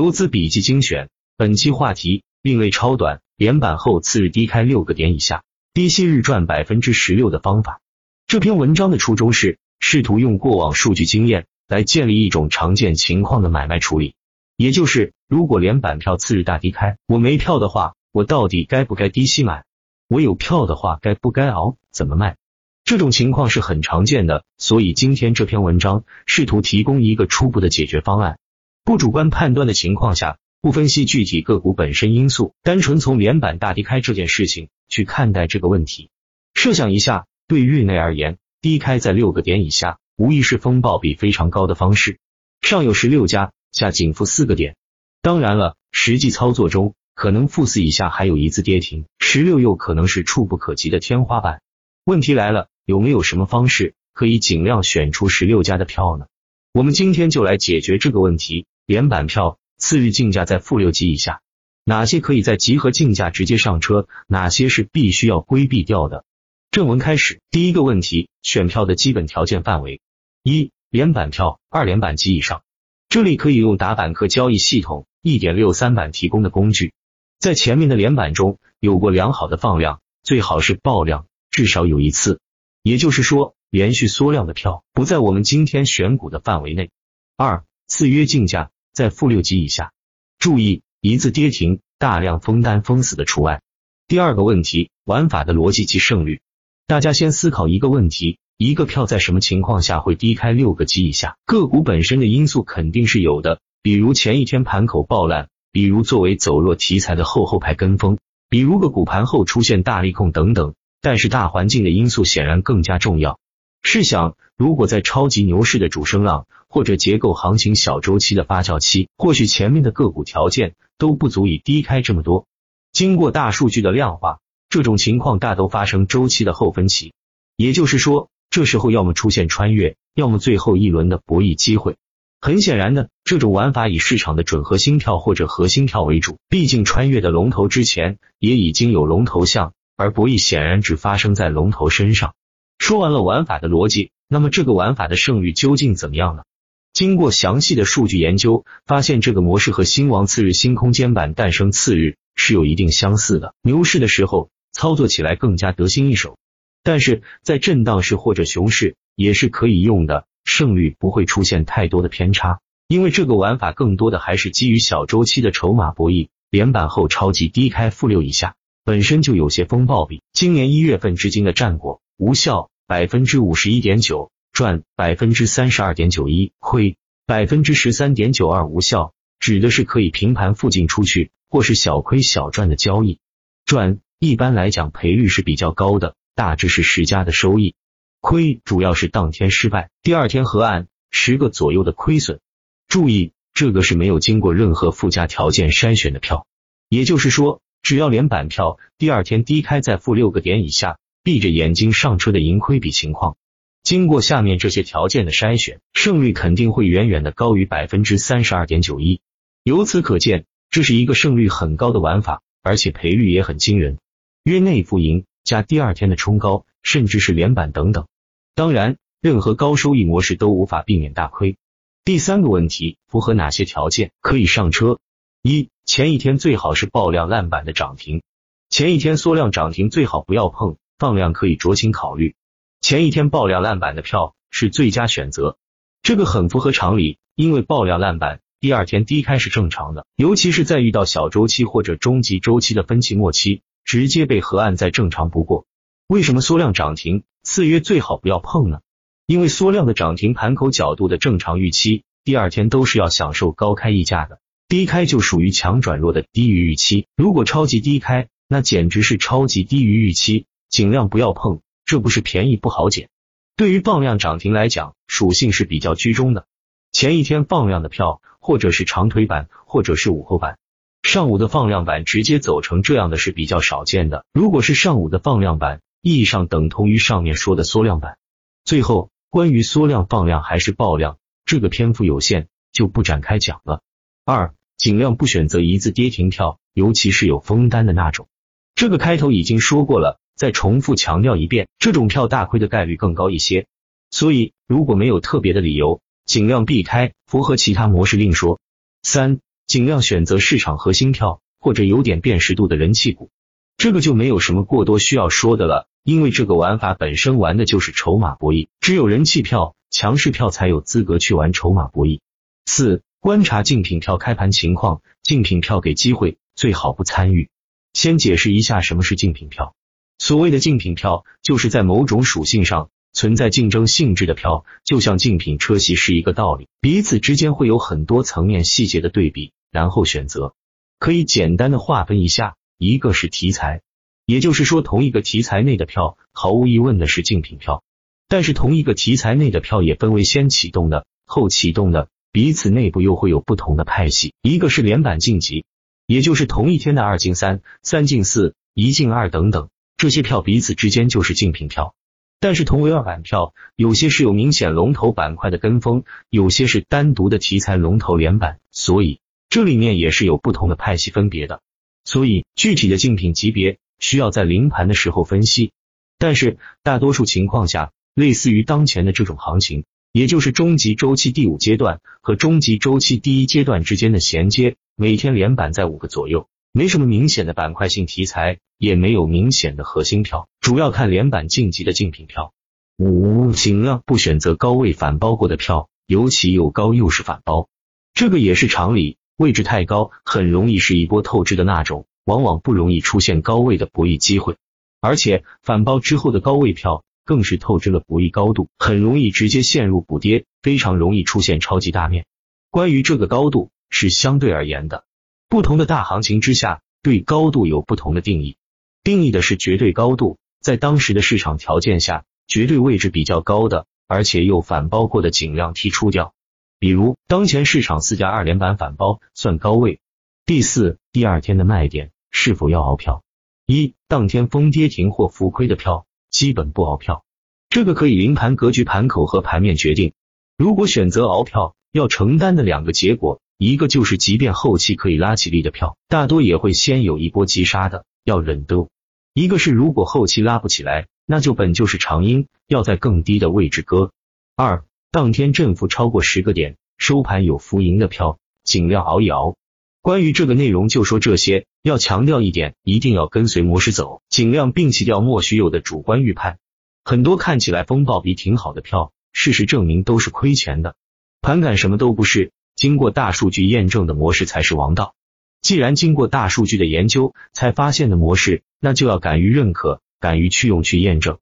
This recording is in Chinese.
投资笔记精选，本期话题：另类超短，连板后次日低开六个点以下，低吸日赚百分之十六的方法。这篇文章的初衷是试图用过往数据经验来建立一种常见情况的买卖处理，也就是如果连板票次日大低开，我没票的话，我到底该不该低吸买？我有票的话，该不该熬？怎么卖？这种情况是很常见的，所以今天这篇文章试图提供一个初步的解决方案。不主观判断的情况下，不分析具体个股本身因素，单纯从连板大低开这件事情去看待这个问题。设想一下，对日内而言，低开在六个点以下，无疑是风暴比非常高的方式。上有十六家，下仅负四个点。当然了，实际操作中，可能负四以下还有一字跌停，十六又可能是触不可及的天花板。问题来了，有没有什么方式可以尽量选出十六家的票呢？我们今天就来解决这个问题。连板票次日竞价在负六级以下，哪些可以在集合竞价直接上车？哪些是必须要规避掉的？正文开始，第一个问题，选票的基本条件范围：一、连板票二连板及以上，这里可以用打板客交易系统一点六三版提供的工具，在前面的连板中有过良好的放量，最好是爆量，至少有一次，也就是说连续缩量的票不在我们今天选股的范围内。二、次约竞价。在负六级以下，注意一字跌停，大量封单封死的除外。第二个问题，玩法的逻辑及胜率。大家先思考一个问题：一个票在什么情况下会低开六个级以下？个股本身的因素肯定是有的，比如前一天盘口爆烂，比如作为走弱题材的后后排跟风，比如个股盘后出现大利空等等。但是大环境的因素显然更加重要。试想，如果在超级牛市的主升浪，或者结构行情小周期的发酵期，或许前面的个股条件都不足以低开这么多。经过大数据的量化，这种情况大都发生周期的后分期，也就是说，这时候要么出现穿越，要么最后一轮的博弈机会。很显然的，这种玩法以市场的准核心票或者核心票为主，毕竟穿越的龙头之前也已经有龙头像，而博弈显然只发生在龙头身上。说完了玩法的逻辑，那么这个玩法的胜率究竟怎么样呢？经过详细的数据研究，发现这个模式和新王次日新空间板诞生次日是有一定相似的。牛市的时候操作起来更加得心应手，但是在震荡市或者熊市也是可以用的，胜率不会出现太多的偏差，因为这个玩法更多的还是基于小周期的筹码博弈。连板后超级低开负六以下，本身就有些风暴比，今年一月份至今的战果。无效百分之五十一点九，赚百分之三十二点九一，亏百分之十三点九二。无效指的是可以平盘附近出去，或是小亏小赚的交易。赚一般来讲赔率是比较高的，大致是十家的收益。亏主要是当天失败，第二天合案十个左右的亏损。注意，这个是没有经过任何附加条件筛选的票，也就是说，只要连板票第二天低开在负六个点以下。闭着眼睛上车的盈亏比情况，经过下面这些条件的筛选，胜率肯定会远远的高于百分之三十二点九一。由此可见，这是一个胜率很高的玩法，而且赔率也很惊人，约内负盈加第二天的冲高，甚至是连板等等。当然，任何高收益模式都无法避免大亏。第三个问题，符合哪些条件可以上车？一，前一天最好是爆量烂板的涨停，前一天缩量涨停最好不要碰。放量可以酌情考虑，前一天爆量烂板的票是最佳选择，这个很符合常理，因为爆量烂板第二天低开是正常的，尤其是在遇到小周期或者中级周期的分期末期，直接被合案再正常不过。为什么缩量涨停次约最好不要碰呢？因为缩量的涨停盘口角度的正常预期，第二天都是要享受高开溢价的，低开就属于强转弱的低于预期，如果超级低开，那简直是超级低于预期。尽量不要碰，这不是便宜不好捡。对于放量涨停来讲，属性是比较居中的。前一天放量的票，或者是长腿板，或者是午后板。上午的放量板直接走成这样的是比较少见的。如果是上午的放量板，意义上等同于上面说的缩量板。最后，关于缩量放量还是爆量，这个篇幅有限，就不展开讲了。二，尽量不选择一字跌停票，尤其是有封单的那种。这个开头已经说过了。再重复强调一遍，这种票大亏的概率更高一些，所以如果没有特别的理由，尽量避开。符合其他模式另说。三，尽量选择市场核心票或者有点辨识度的人气股。这个就没有什么过多需要说的了，因为这个玩法本身玩的就是筹码博弈，只有人气票、强势票才有资格去玩筹码博弈。四、观察竞品票开盘情况，竞品票给机会最好不参与。先解释一下什么是竞品票。所谓的竞品票，就是在某种属性上存在竞争性质的票，就像竞品车系是一个道理，彼此之间会有很多层面细节的对比，然后选择。可以简单的划分一下。一个是题材，也就是说同一个题材内的票，毫无疑问的是竞品票。但是同一个题材内的票也分为先启动的、后启动的，彼此内部又会有不同的派系。一个是连板晋级，也就是同一天的二进三、三进四、一进二等等，这些票彼此之间就是竞品票。但是同为二板票，有些是有明显龙头板块的跟风，有些是单独的题材龙头连板，所以这里面也是有不同的派系分别的。所以，具体的竞品级别需要在临盘的时候分析。但是，大多数情况下，类似于当前的这种行情，也就是中级周期第五阶段和中级周期第一阶段之间的衔接，每天连板在五个左右，没什么明显的板块性题材，也没有明显的核心票，主要看连板晋级的竞品票。五，尽量不选择高位反包过的票，尤其又高又是反包，这个也是常理。位置太高，很容易是一波透支的那种，往往不容易出现高位的博弈机会。而且反包之后的高位票，更是透支了博弈高度，很容易直接陷入补跌，非常容易出现超级大面。关于这个高度是相对而言的，不同的大行情之下，对高度有不同的定义。定义的是绝对高度，在当时的市场条件下，绝对位置比较高的，而且又反包过的，尽量剔出掉。比如当前市场四家二连板反包算高位。第四，第二天的卖点是否要熬票？一，当天封跌停或浮亏的票基本不熬票，这个可以临盘格局、盘口和盘面决定。如果选择熬票，要承担的两个结果，一个就是即便后期可以拉起力的票，大多也会先有一波急杀的，要忍得；一个是如果后期拉不起来，那就本就是长阴，要在更低的位置割。二。当天振幅超过十个点，收盘有浮盈的票，尽量熬一熬。关于这个内容就说这些，要强调一点，一定要跟随模式走，尽量摒弃掉莫须有的主观预判。很多看起来风暴比挺好的票，事实证明都是亏钱的。盘感什么都不是，经过大数据验证的模式才是王道。既然经过大数据的研究才发现的模式，那就要敢于认可，敢于去用去验证。